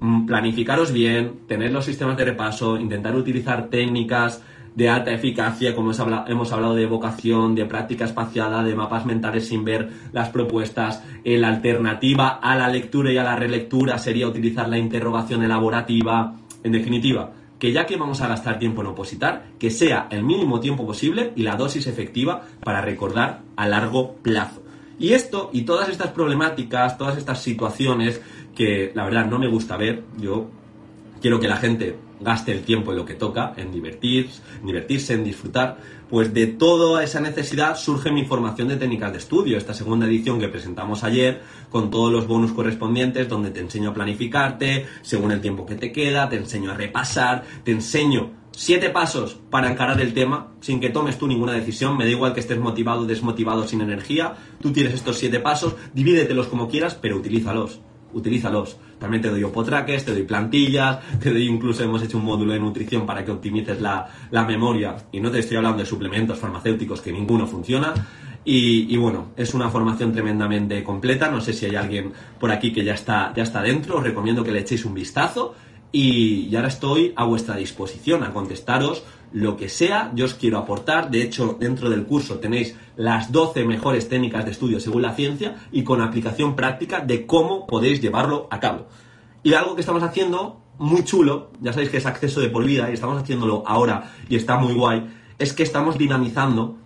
mm, planificaros bien, tener los sistemas de repaso, intentar utilizar técnicas de alta eficacia, como hemos hablado de evocación, de práctica espaciada, de mapas mentales sin ver las propuestas. Eh, la alternativa a la lectura y a la relectura sería utilizar la interrogación elaborativa. En definitiva, que ya que vamos a gastar tiempo en opositar, que sea el mínimo tiempo posible y la dosis efectiva para recordar a largo plazo. Y esto y todas estas problemáticas, todas estas situaciones que la verdad no me gusta ver, yo quiero que la gente gaste el tiempo en lo que toca, en divertirse, divertirse, en disfrutar, pues de toda esa necesidad surge mi formación de técnicas de estudio, esta segunda edición que presentamos ayer, con todos los bonus correspondientes, donde te enseño a planificarte, según el tiempo que te queda, te enseño a repasar, te enseño siete pasos para encarar el tema sin que tomes tú ninguna decisión. Me da igual que estés motivado, desmotivado, sin energía. Tú tienes estos siete pasos, divídetelos como quieras, pero utilízalos utilízalos. También te doy opotraques, te doy plantillas, te doy incluso hemos hecho un módulo de nutrición para que optimices la, memoria. Y no te estoy hablando de suplementos farmacéuticos que ninguno funciona. Y, bueno, es una formación tremendamente completa. No sé si hay alguien por aquí que ya está, ya está dentro. Os recomiendo que le echéis un vistazo. Y, y ahora estoy a vuestra disposición a contestaros lo que sea, yo os quiero aportar. De hecho, dentro del curso tenéis las 12 mejores técnicas de estudio según la ciencia y con aplicación práctica de cómo podéis llevarlo a cabo. Y algo que estamos haciendo muy chulo, ya sabéis que es acceso de por vida y estamos haciéndolo ahora y está muy guay, es que estamos dinamizando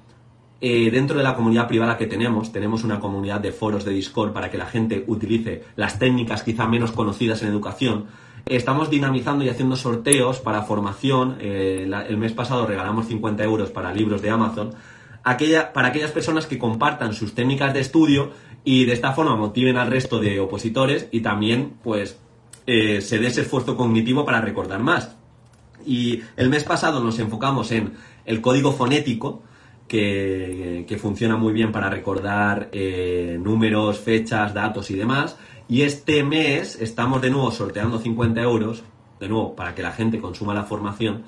eh, dentro de la comunidad privada que tenemos, tenemos una comunidad de foros de Discord para que la gente utilice las técnicas quizá menos conocidas en educación Estamos dinamizando y haciendo sorteos para formación. Eh, el mes pasado regalamos 50 euros para libros de Amazon. Aquella, para aquellas personas que compartan sus técnicas de estudio y de esta forma motiven al resto de opositores y también pues eh, se dé ese esfuerzo cognitivo para recordar más. Y el mes pasado nos enfocamos en el código fonético, que, funciona muy bien para recordar eh, números, fechas, datos y demás. Y este mes estamos de nuevo sorteando 50 euros, de nuevo, para que la gente consuma la formación,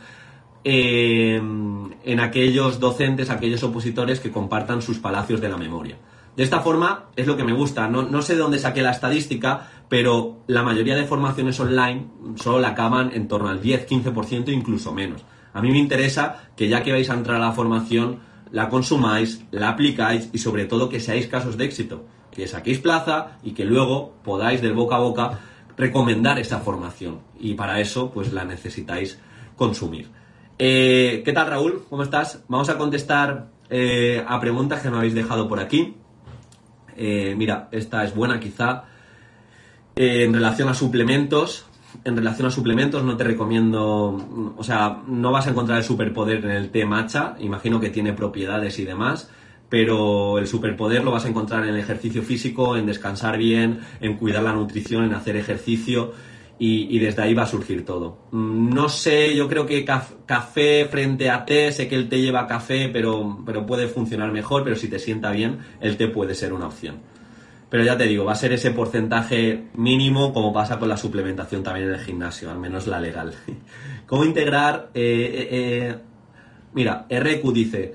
eh, en aquellos docentes, aquellos opositores que compartan sus palacios de la memoria. De esta forma es lo que me gusta. No, no sé de dónde saqué la estadística, pero la mayoría de formaciones online solo la acaban en torno al 10-15%, incluso menos. A mí me interesa que ya que vais a entrar a la formación, la consumáis, la aplicáis y sobre todo que seáis casos de éxito, que saquéis plaza y que luego podáis del boca a boca recomendar esa formación. Y para eso, pues la necesitáis consumir. Eh, ¿Qué tal, Raúl? ¿Cómo estás? Vamos a contestar eh, a preguntas que me habéis dejado por aquí. Eh, mira, esta es buena quizá. en relación a suplementos, en relación a suplementos no te recomiendo, o sea, no vas a encontrar el superpoder en el té matcha, imagino que tiene propiedades y demás, pero el superpoder lo vas a encontrar en el ejercicio físico, en descansar bien, en cuidar la nutrición, en hacer ejercicio y, desde ahí va a surgir todo. Mm, no sé, yo creo que café frente a té, sé que el té lleva café, pero, pero puede funcionar mejor, pero si te sienta bien, el té puede ser una opción. Pero ya te digo, va a ser ese porcentaje mínimo como pasa con la suplementación también en el gimnasio, al menos la legal. ¿Cómo integrar? Eh, eh, eh, mira, RQ dice,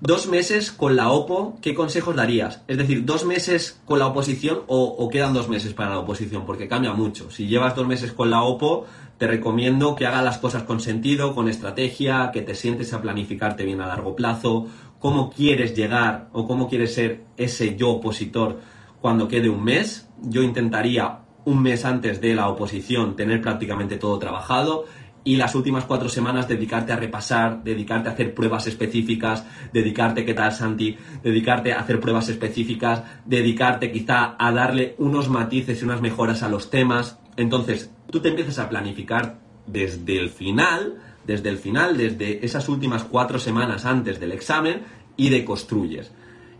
dos meses con la OPO, ¿qué consejos darías? Es decir, dos meses con la oposición o, quedan dos meses para la oposición, porque cambia mucho. Si llevas dos meses con la OPO, te recomiendo que hagas las cosas con sentido, con estrategia, que te sientes a planificarte bien a largo plazo, cómo quieres llegar o cómo quieres ser ese yo opositor cuando quede un mes. Yo intentaría un mes antes de la oposición tener prácticamente todo trabajado y las últimas cuatro semanas dedicarte a repasar, dedicarte a hacer pruebas específicas, dedicarte, ¿qué tal Santi? Dedicarte a hacer pruebas específicas, dedicarte quizá a darle unos matices y unas mejoras a los temas. Entonces, tú te empiezas a planificar desde el final, desde el final, desde esas últimas cuatro semanas antes del examen y deconstruyes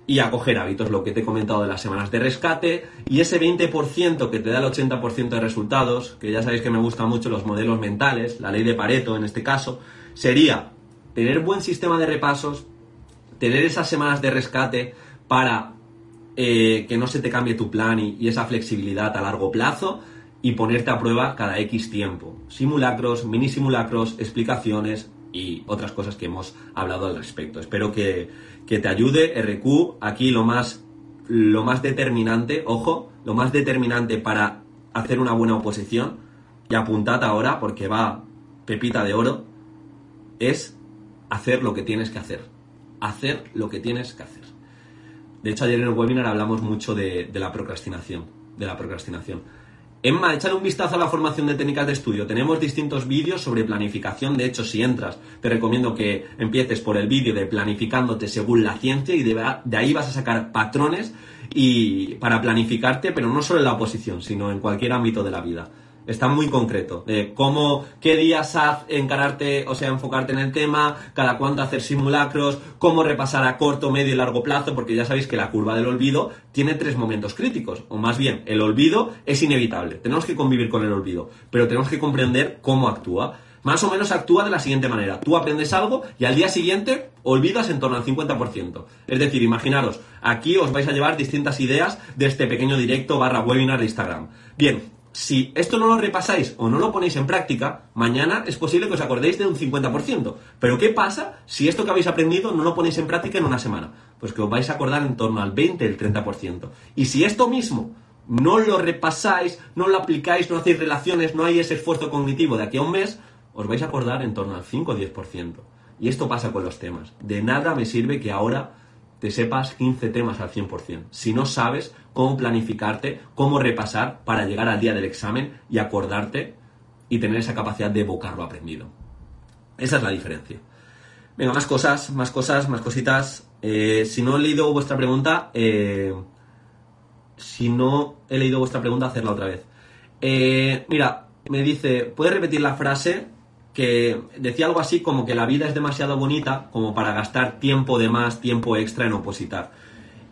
y a coger hábitos, lo que te he comentado de las semanas de rescate, y ese 20% que te da el 80% de resultados, que ya sabéis que me gustan mucho los modelos mentales, la ley de Pareto en este caso, sería tener buen sistema de repasos, tener esas semanas de rescate para eh, que no se te cambie tu plan y, y esa flexibilidad a largo plazo, y ponerte a prueba cada X tiempo. Simulacros, mini simulacros, explicaciones, y otras cosas que hemos hablado al respecto. Espero que, te ayude. RQ, aquí lo más, lo más determinante, ojo, lo más determinante para hacer una buena oposición, y apuntad ahora porque va pepita de oro, es hacer lo que tienes que hacer. Hacer lo que tienes que hacer. De hecho, ayer en el webinar hablamos mucho de la procrastinación. De la procrastinación. Emma, échale un vistazo a la formación de técnicas de estudio. Tenemos distintos vídeos sobre planificación. De hecho, si entras, te recomiendo que empieces por el vídeo de planificándote según la ciencia y de, ahí vas a sacar patrones y para planificarte, pero no solo en la oposición, sino en cualquier ámbito de la vida está muy concreto. De cómo, qué días encararte, o sea, enfocarte en el tema, cada cuánto hacer simulacros, cómo repasar a corto, medio y largo plazo, porque ya sabéis que la curva del olvido tiene tres momentos críticos, o más bien, el olvido es inevitable. Tenemos que convivir con el olvido, pero tenemos que comprender cómo actúa. Más o menos actúa de la siguiente manera. Tú aprendes algo y al día siguiente olvidas en torno al 50%. Es decir, imaginaros, aquí os vais a llevar distintas ideas de este pequeño directo barra webinar de Instagram. Bien, si esto no lo repasáis o no lo ponéis en práctica, mañana es posible que os acordéis de un 50%. Pero ¿qué pasa si esto que habéis aprendido no lo ponéis en práctica en una semana? Pues que os vais a acordar en torno al 20, el 30%. Y si esto mismo no lo repasáis, no lo aplicáis, no hacéis relaciones, no hay ese esfuerzo cognitivo de aquí a un mes, os vais a acordar en torno al 5 o 10%. Y esto pasa con los temas. De nada me sirve que ahora te sepas 15 temas al 100%. Si no sabes cómo planificarte, cómo repasar para llegar al día del examen y acordarte y tener esa capacidad de evocar lo aprendido. Esa es la diferencia. Venga, más cosas, más cosas, más cositas. Eh, si no he leído vuestra pregunta, eh, si no he leído vuestra pregunta, hacerla otra vez. Eh, mira, me dice, ¿puedes repetir la frase? Que decía algo así como que la vida es demasiado bonita como para gastar tiempo de más, tiempo extra en opositar.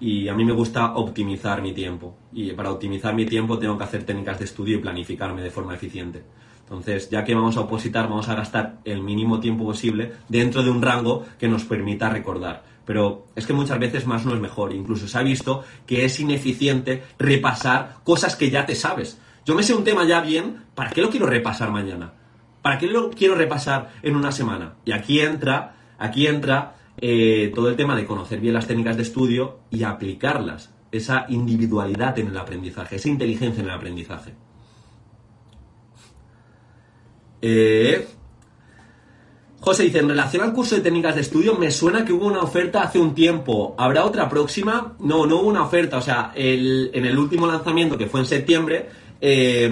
Y a mí me gusta optimizar mi tiempo. Y para optimizar mi tiempo tengo que hacer técnicas de estudio y planificarme de forma eficiente. Entonces, ya que vamos a opositar, vamos a gastar el mínimo tiempo posible dentro de un rango que nos permita recordar. Pero es que muchas veces más no es mejor. Incluso se ha visto que es ineficiente repasar cosas que ya te sabes. Yo me sé un tema ya bien, ¿para qué lo quiero repasar mañana? ¿Para qué lo quiero repasar en una semana? Y aquí entra, aquí entra eh, todo el tema de conocer bien las técnicas de estudio y aplicarlas. esa individualidad en el aprendizaje, esa inteligencia en el aprendizaje. Eh, José dice, en relación al curso de técnicas de estudio, me suena que hubo una oferta hace un tiempo. ¿Habrá otra próxima? No, no hubo una oferta. O sea, en el último lanzamiento, que fue en septiembre, eh,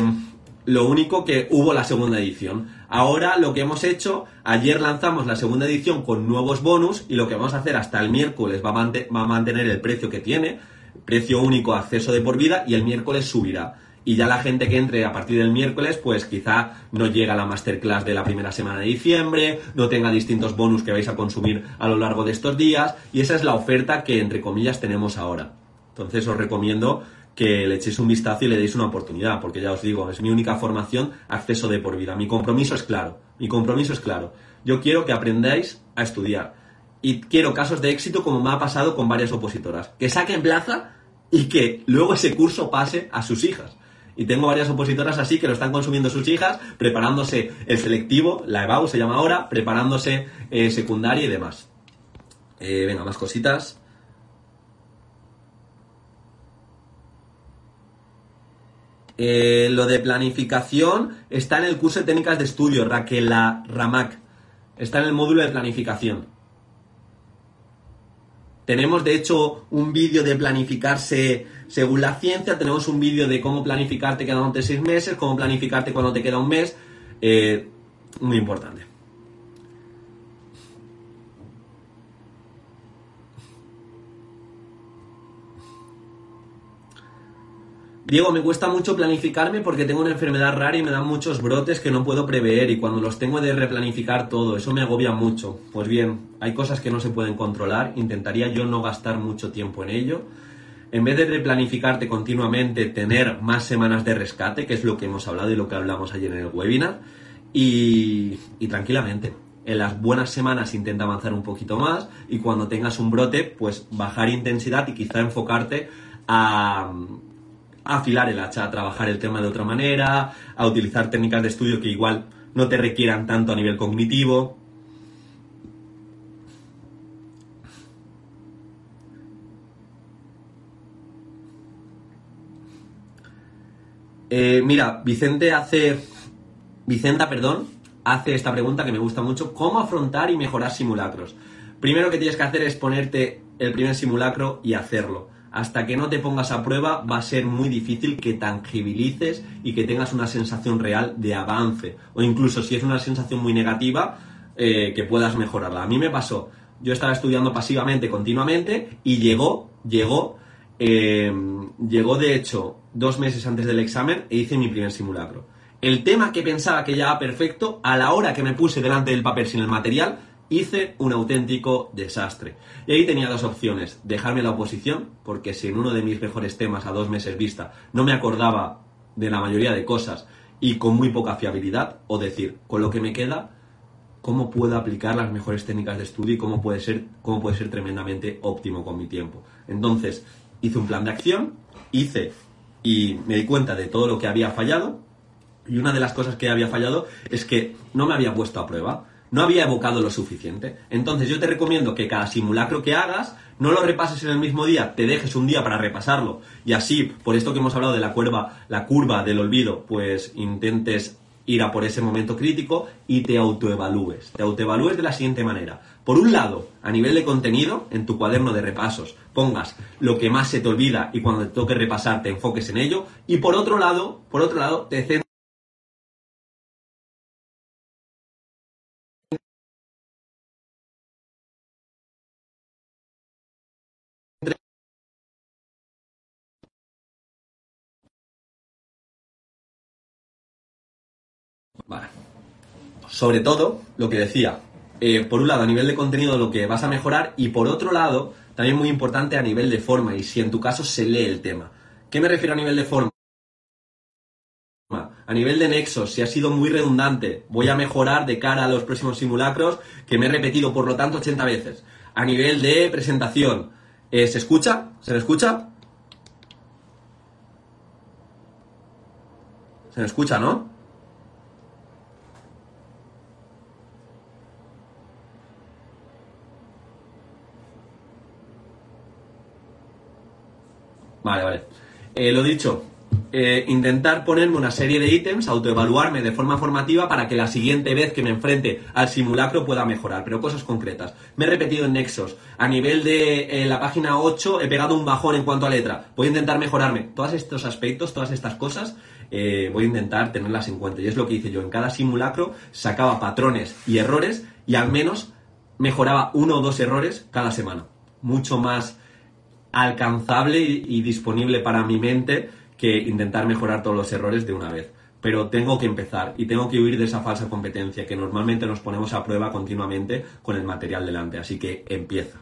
lo único que hubo la segunda edición. Ahora lo que hemos hecho, ayer lanzamos la segunda edición con nuevos bonus y lo que vamos a hacer hasta el miércoles va a, mantener el precio que tiene, precio único, acceso de por vida y el miércoles subirá. Y ya la gente que entre a partir del miércoles, pues quizá no llega a la masterclass de la primera semana de diciembre, no tenga distintos bonus que vais a consumir a lo largo de estos días, y esa es la oferta que entre comillas tenemos ahora. Entonces os recomiendo que le echéis un vistazo y le deis una oportunidad, porque ya os digo, es mi única formación, acceso de por vida. Mi compromiso es claro, mi compromiso es claro. Yo quiero que aprendáis a estudiar. Y quiero casos de éxito como me ha pasado con varias opositoras. Que saquen plaza y que luego ese curso pase a sus hijas. Y tengo varias opositoras así que lo están consumiendo sus hijas, preparándose el selectivo, la EBAU se llama ahora, preparándose eh, secundaria y demás. Eh, venga, más cositas. Eh, lo de planificación está en el curso de técnicas de estudio, Raquel Ramac. Está en el módulo de planificación. Tenemos, de hecho, un vídeo de planificarse según la ciencia. Tenemos un vídeo de cómo planificarte quedándote seis meses, cómo planificarte cuando te queda un mes. Eh, muy importante. Diego, me cuesta mucho planificarme porque tengo una enfermedad rara y me dan muchos brotes que no puedo prever y cuando los tengo de replanificar todo, eso me agobia mucho. Pues bien, hay cosas que no se pueden controlar, intentaría yo no gastar mucho tiempo en ello. En vez de replanificarte continuamente, tener más semanas de rescate, que es lo que hemos hablado y lo que hablamos ayer en el webinar, y, y tranquilamente. En las buenas semanas intenta avanzar un poquito más y cuando tengas un brote, pues bajar intensidad y quizá enfocarte a a afilar el hacha, a trabajar el tema de otra manera, a utilizar técnicas de estudio que igual no te requieran tanto a nivel cognitivo. Eh, mira, Vicente hace. Vicenta, perdón, hace esta pregunta que me gusta mucho. ¿Cómo afrontar y mejorar simulacros? Primero que tienes que hacer es ponerte el primer simulacro y hacerlo hasta que no te pongas a prueba va a ser muy difícil que tangibilices y que tengas una sensación real de avance. O incluso si es una sensación muy negativa, eh, que puedas mejorarla. A mí me pasó, yo estaba estudiando pasivamente, continuamente, y llegó, llegó, eh, llegó de hecho dos meses antes del examen e hice mi primer simulacro. El tema que pensaba que ya era perfecto, a la hora que me puse delante del papel sin el material, hice un auténtico desastre. Y ahí tenía dos opciones, dejarme la oposición, porque si en uno de mis mejores temas a dos meses vista no me acordaba de la mayoría de cosas y con muy poca fiabilidad, o decir, con lo que me queda, cómo puedo aplicar las mejores técnicas de estudio y cómo puede ser, cómo puede ser tremendamente óptimo con mi tiempo. Entonces, hice un plan de acción, hice y me di cuenta de todo lo que había fallado, y una de las cosas que había fallado es que no me había puesto a prueba no había evocado lo suficiente. Entonces yo te recomiendo que cada simulacro que hagas no lo repases en el mismo día, te dejes un día para repasarlo y así, por esto que hemos hablado de la curva, la curva del olvido, pues intentes ir a por ese momento crítico y te autoevalúes. Te autoevalúes de la siguiente manera. Por un lado, a nivel de contenido, en tu cuaderno de repasos, pongas lo que más se te olvida y cuando te toque repasar te enfoques en ello. Y por otro lado, por otro lado, te Vale. Sobre todo, lo que decía, eh, por un lado a nivel de contenido lo que vas a mejorar y por otro lado, también muy importante a nivel de forma y si en tu caso se lee el tema. ¿Qué me refiero a nivel de forma? A nivel de nexos, si ha sido muy redundante, voy a mejorar de cara a los próximos simulacros que me he repetido por lo tanto 80 veces. A nivel de presentación, eh, ¿se escucha? ¿Se me escucha? ¿Se me escucha, no? Vale, vale. Eh, lo dicho, eh, intentar ponerme una serie de ítems, autoevaluarme de forma formativa para que la siguiente vez que me enfrente al simulacro pueda mejorar, pero cosas concretas. Me he repetido en Nexos. A nivel de eh, la página 8 he pegado un bajón en cuanto a letra. Voy a intentar mejorarme. Todos estos aspectos, todas estas cosas, eh, voy a intentar tenerlas en cuenta. Y es lo que hice yo. En cada simulacro sacaba patrones y errores y al menos mejoraba uno o dos errores cada semana. Mucho más alcanzable y disponible para mi mente que intentar mejorar todos los errores de una vez. Pero tengo que empezar y tengo que huir de esa falsa competencia que normalmente nos ponemos a prueba continuamente con el material delante. Así que empieza.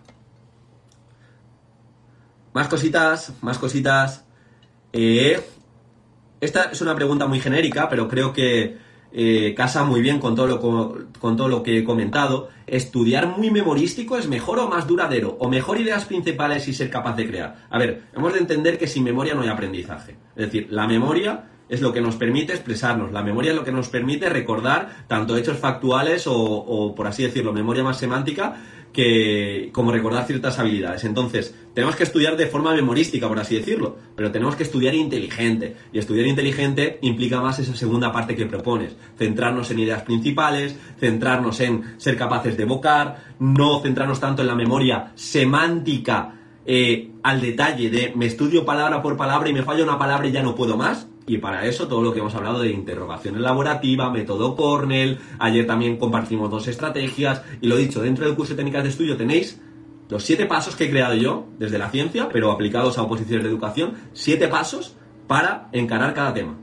Más cositas, más cositas. Eh, esta es una pregunta muy genérica, pero creo que eh, casa muy bien con todo, lo, con, todo lo que he comentado. ¿Estudiar muy memorístico es mejor o más duradero? ¿O mejor ideas principales y ser capaz de crear? A ver, hemos de entender que sin memoria no hay aprendizaje. Es decir, la memoria es lo que nos permite expresarnos. La memoria es lo que nos permite recordar tanto hechos factuales o, por así decirlo, memoria más semántica que como recordar ciertas habilidades. Entonces, tenemos que estudiar de forma memorística, por así decirlo, pero tenemos que estudiar inteligente. Y estudiar inteligente implica más esa segunda parte que propones, centrarnos en ideas principales, centrarnos en ser capaces de evocar, no centrarnos tanto en la memoria semántica eh, al detalle de me estudio palabra por palabra y me falla una palabra y ya no puedo más, y para eso todo lo que hemos hablado de interrogación elaborativa, método Cornell, ayer también compartimos dos estrategias y lo dicho, dentro del curso de técnicas de estudio tenéis los siete pasos que he creado yo desde la ciencia, pero aplicados a oposiciones de educación, siete pasos para encarar cada tema,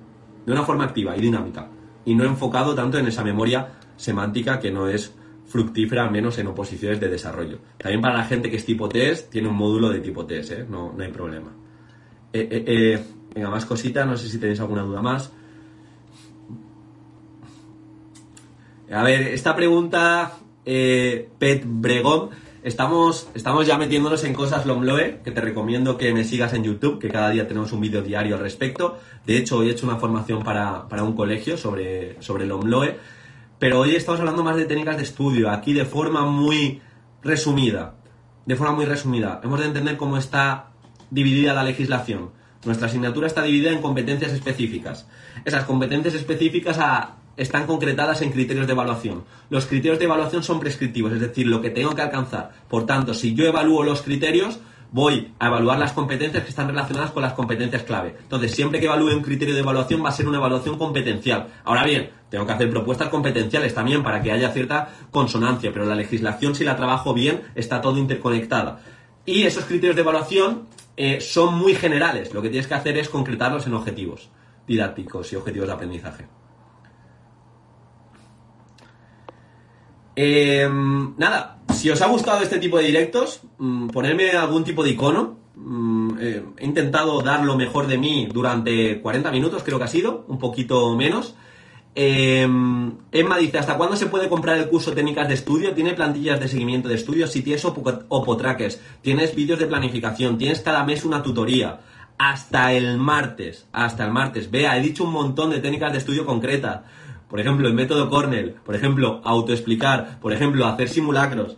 de una forma activa y dinámica, y no enfocado tanto en esa memoria semántica que no es fructífera, menos en oposiciones de desarrollo. También para la gente que es tipo test, tiene un módulo de tipo test, ¿eh? no, no hay problema. Eh, eh, Venga, más cositas, no sé si tenéis alguna duda más. A ver, esta pregunta, eh, Pet Bregón, estamos, estamos ya metiéndonos en cosas Lomloe, que te recomiendo que me sigas en YouTube, que cada día tenemos un vídeo diario al respecto. De hecho, hoy he hecho una formación para, un colegio sobre, sobre Lomloe, pero hoy estamos hablando más de técnicas de estudio, aquí de forma muy resumida. De forma muy resumida. Hemos de entender cómo está dividida la legislación. Nuestra asignatura está dividida en competencias específicas. Esas competencias específicas ah, están concretadas en criterios de evaluación. Los criterios de evaluación son prescriptivos, es decir, lo que tengo que alcanzar. Por tanto, si yo evalúo los criterios, voy a evaluar las competencias que están relacionadas con las competencias clave. Entonces, siempre que evalúe un criterio de evaluación va a ser una evaluación competencial. Ahora bien, tengo que hacer propuestas competenciales también para que haya cierta consonancia, pero la legislación, si la trabajo bien, está todo interconectada. Y esos criterios de evaluación eh, son muy generales. Lo que tienes que hacer es concretarlos en objetivos didácticos y objetivos de aprendizaje. Em, nada, si os ha gustado este tipo de directos, mm, ponerme algún tipo de icono. Mm, eh, he intentado dar lo mejor de mí durante 40 minutos, creo que ha sido, un poquito menos. Em, Emma dice, ¿hasta cuándo se puede comprar el curso Técnicas de Estudio? ¿Tiene plantillas de seguimiento de estudios? Si tienes Opotraques, tienes vídeos de planificación, tienes cada mes una tutoría. Hasta el martes, hasta el martes. Vea, he dicho un montón de técnicas de estudio concretas. Por ejemplo, el método Cornell, por ejemplo, autoexplicar, por ejemplo, hacer simulacros,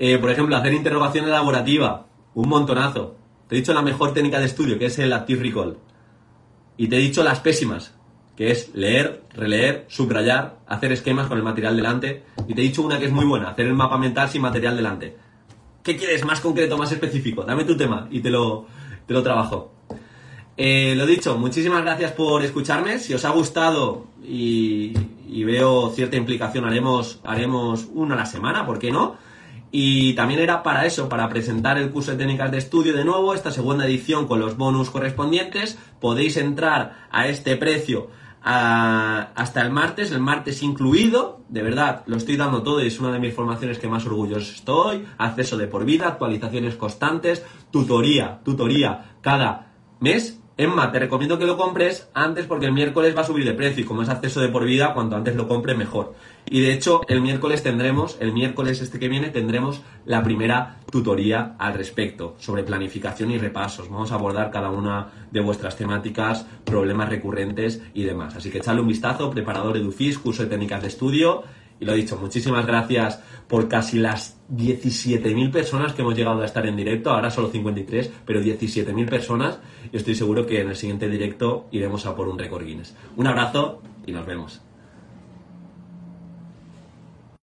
eh, por ejemplo, hacer interrogación elaborativa, un montonazo. Te he dicho la mejor técnica de estudio, que es el Active Recall. Y te he dicho las pésimas, que es leer, releer, subrayar, hacer esquemas con el material delante. Y te he dicho una que es muy buena, hacer el mapa mental sin material delante. ¿Qué quieres más concreto, más específico? Dame tu tema y te lo, te lo trabajo. Eh, lo dicho, muchísimas gracias por escucharme. Si os ha gustado y, veo cierta implicación, haremos, haremos una a la semana, ¿por qué no? Y también era para eso, para presentar el curso de técnicas de estudio de nuevo, esta segunda edición con los bonus correspondientes. Podéis entrar a este precio hasta el martes, el martes incluido, de verdad, lo estoy dando todo y es una de mis formaciones que más orgulloso estoy, acceso de por vida, actualizaciones constantes, tutoría, tutoría cada mes. Emma, te recomiendo que lo compres antes porque el miércoles va a subir de precio y como es acceso de por vida, cuanto antes lo compre mejor. Y de hecho, el miércoles tendremos, el miércoles este que viene, tendremos la primera tutoría al respecto sobre planificación y repasos. Vamos a abordar cada una de vuestras temáticas, problemas recurrentes y demás. Así que echadle un vistazo, preparador EduFis, curso de técnicas de estudio Y lo dicho, muchísimas gracias por casi las 17.000 personas que hemos llegado a estar en directo, ahora solo 53, pero 17.000 personas y estoy seguro que en el siguiente directo iremos a por un récord Guinness. Un abrazo y nos vemos.